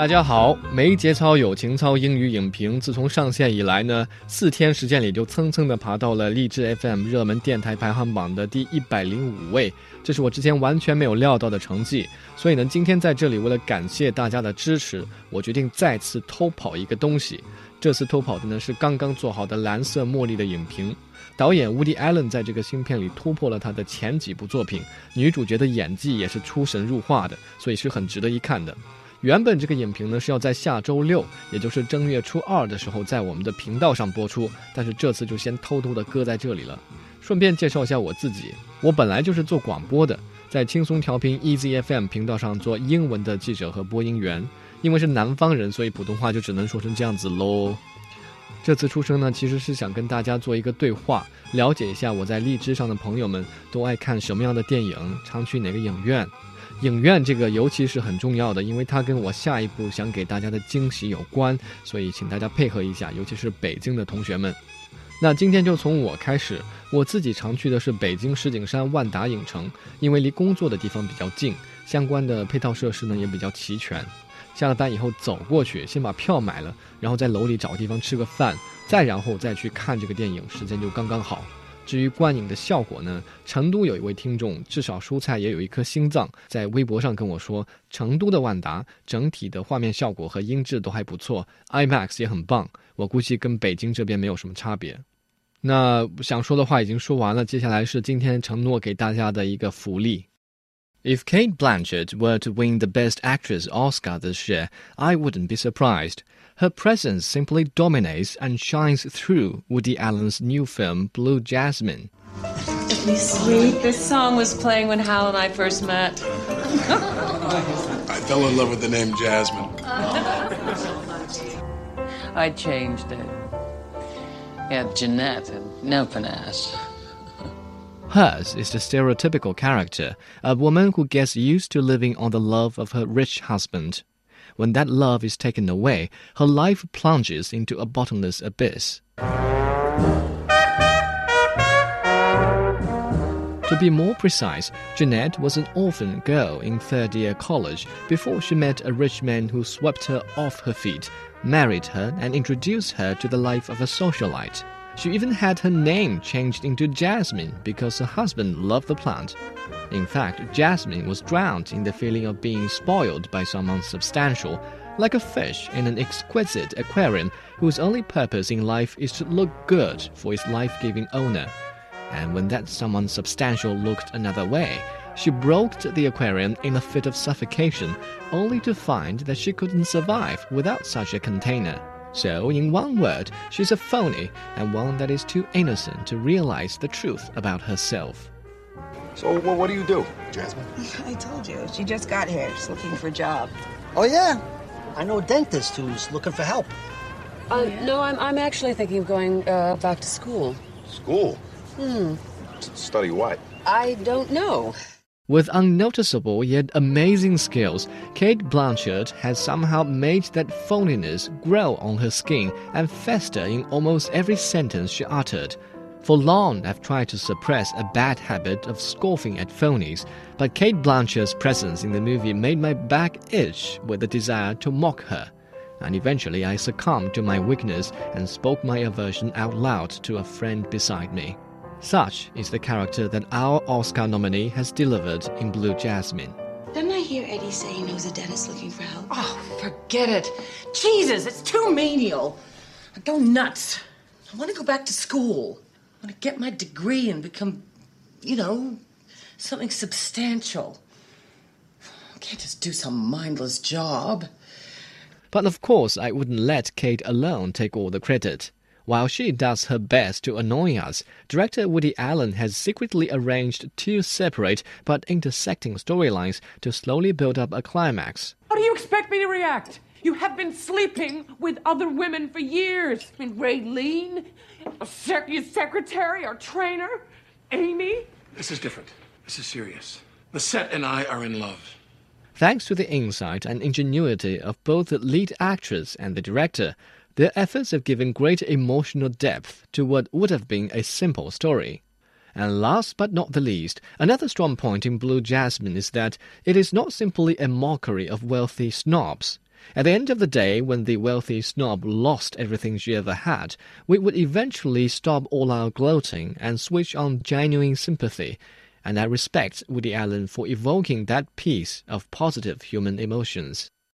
大家好，没节操有情操英语影评自从上线以来呢，四天时间里就蹭蹭的爬到了励志 FM 热门电台排行榜的第一百零五位，这是我之前完全没有料到的成绩。所以呢，今天在这里为了感谢大家的支持，我决定再次偷跑一个东西。这次偷跑的呢是刚刚做好的《蓝色茉莉》的影评。导演 Woody Allen 在这个新片里突破了他的前几部作品，女主角的演技也是出神入化的，所以是很值得一看的。原本这个影评呢是要在下周六，也就是正月初二的时候，在我们的频道上播出，但是这次就先偷偷的搁在这里了。顺便介绍一下我自己，我本来就是做广播的，在轻松调频 Easy FM 频道上做英文的记者和播音员。因为是南方人，所以普通话就只能说成这样子喽。这次出生呢，其实是想跟大家做一个对话，了解一下我在荔枝上的朋友们都爱看什么样的电影，常去哪个影院。影院这个尤其是很重要的，因为它跟我下一步想给大家的惊喜有关，所以请大家配合一下，尤其是北京的同学们。那今天就从我开始，我自己常去的是北京石景山万达影城，因为离工作的地方比较近，相关的配套设施呢也比较齐全。下了班以后走过去，先把票买了，然后在楼里找个地方吃个饭，再然后再去看这个电影，时间就刚刚好。至于观影的效果呢？成都有一位听众，至少蔬菜也有一颗心脏，在微博上跟我说，成都的万达整体的画面效果和音质都还不错，IMAX 也很棒。我估计跟北京这边没有什么差别。那想说的话已经说完了，接下来是今天承诺给大家的一个福利。If Cate Blanchett were to win the Best Actress Oscar this year, I wouldn't be surprised. Her presence simply dominates and shines through Woody Allen's new film, Blue Jasmine. Sweet. This song was playing when Hal and I first met. I fell in love with the name Jasmine. I changed it. Yeah, Jeanette and no finesse. Hers is the stereotypical character, a woman who gets used to living on the love of her rich husband. When that love is taken away, her life plunges into a bottomless abyss. To be more precise, Jeanette was an orphan girl in third year college before she met a rich man who swept her off her feet, married her, and introduced her to the life of a socialite. She even had her name changed into Jasmine because her husband loved the plant. In fact, Jasmine was drowned in the feeling of being spoiled by someone substantial, like a fish in an exquisite aquarium whose only purpose in life is to look good for its life giving owner. And when that someone substantial looked another way, she broke the aquarium in a fit of suffocation, only to find that she couldn't survive without such a container. So, in one word, she's a phony and one that is too innocent to realize the truth about herself. So, well, what do you do, Jasmine? I told you, she just got here. She's looking for a job. Oh, yeah? I know a dentist who's looking for help. Uh, no, I'm, I'm actually thinking of going uh, back to school. School? Hmm. S- study what? I don't know. With unnoticeable yet amazing skills, Cate Blanchett has somehow made that phoniness grow on her skin and fester in almost every sentence she uttered. For long, I've tried to suppress a bad habit of scoffing at phonies, but Cate Blanchett's presence in the movie made my back itch with the desire to mock her. And eventually, I succumbed to my weakness and spoke my aversion out loud to a friend beside me. Such is the character that our Oscar nominee has delivered in Blue Jasmine. Didn't I hear Eddie say he knows a dentist looking for help? Oh, forget it. Jesus, it's too menial. I go nuts. I want to go back to school. I want to get my degree and become, you know, something substantial. I can't just do some mindless job. But of course, I wouldn't let Cate alone take all the credit. While she does her best to annoy us, director Woody Allen has secretly arranged two separate but intersecting storylines to slowly build up a climax. How do you expect me to react? You have been sleeping with other women for years. I mean, Raylene, a sec- your secretary, our trainer, Amy. This is different. This is serious. Lisette and I are in love. Thanks to the insight and ingenuity of both the lead actress and the director, their efforts have given great emotional depth to what would have been a simple story. And last but not the least, another strong point in Blue Jasmine is that it is not simply a mockery of wealthy snobs. At the end of the day, when the wealthy snob lost everything she ever had, we would eventually stop all our gloating and switch on genuine sympathy. And I respect Woody Allen for evoking that piece of positive human emotions.